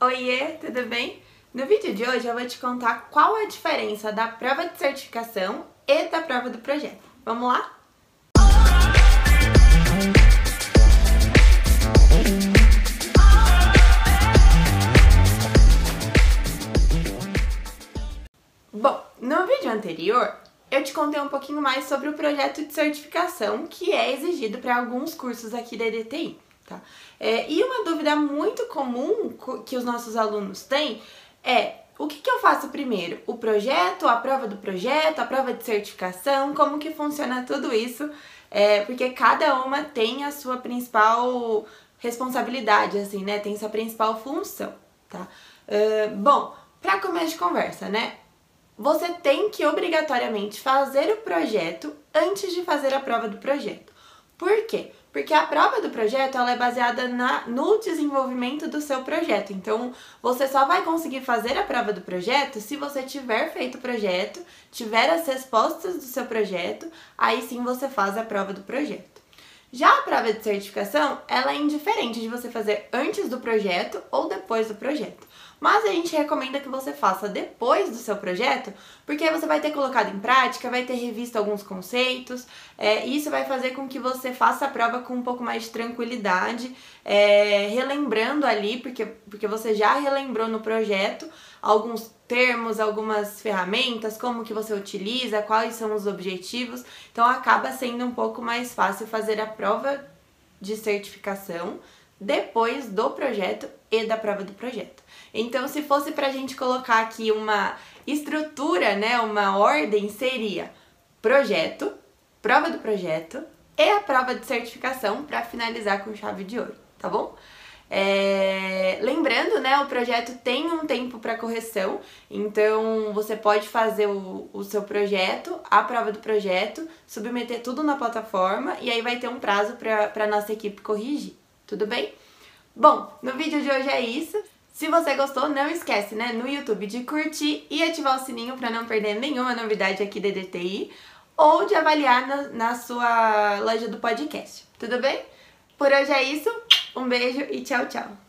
Oiê, tudo bem? No vídeo de hoje eu vou te contar qual a diferença da prova de certificação e da prova do projeto. Vamos lá? Bom, no vídeo anterior eu te contei um pouquinho mais sobre o projeto de certificação que é exigido para alguns cursos aqui da EDTI. Tá? É, e uma dúvida muito comum que os nossos alunos têm é o que, que eu faço primeiro? O projeto, a prova do projeto, a prova de certificação, como que funciona tudo isso? É, porque cada uma tem a sua principal responsabilidade, assim, né? Tem sua principal função, tá? Uh, bom, para começo de conversa, né? Você tem que obrigatoriamente fazer o projeto antes de fazer a prova do projeto. Por quê? Porque a prova do projeto ela é baseada na, no desenvolvimento do seu projeto. Então, você só vai conseguir fazer a prova do projeto se você tiver feito o projeto, tiver as respostas do seu projeto, aí sim você faz a prova do projeto. Já a prova de certificação, ela é indiferente de você fazer antes do projeto ou depois do projeto. Mas a gente recomenda que você faça depois do seu projeto, porque você vai ter colocado em prática, vai ter revisto alguns conceitos, é, e isso vai fazer com que você faça a prova com um pouco mais de tranquilidade, é, relembrando ali, porque, porque você já relembrou no projeto alguns termos, algumas ferramentas, como que você utiliza, quais são os objetivos. Então acaba sendo um pouco mais fácil fazer a prova de certificação depois do projeto e da prova do projeto. Então, se fosse para a gente colocar aqui uma estrutura, né, uma ordem, seria projeto, prova do projeto e a prova de certificação para finalizar com chave de ouro, tá bom? É... Lembrando, né, o projeto tem um tempo para correção, então você pode fazer o, o seu projeto, a prova do projeto, submeter tudo na plataforma e aí vai ter um prazo para nossa equipe corrigir, tudo bem? Bom, no vídeo de hoje é isso. Se você gostou, não esquece, né, no YouTube de curtir e ativar o sininho para não perder nenhuma novidade aqui da DTI ou de avaliar na, na sua loja do podcast. Tudo bem? Por hoje é isso. Um beijo e tchau, tchau.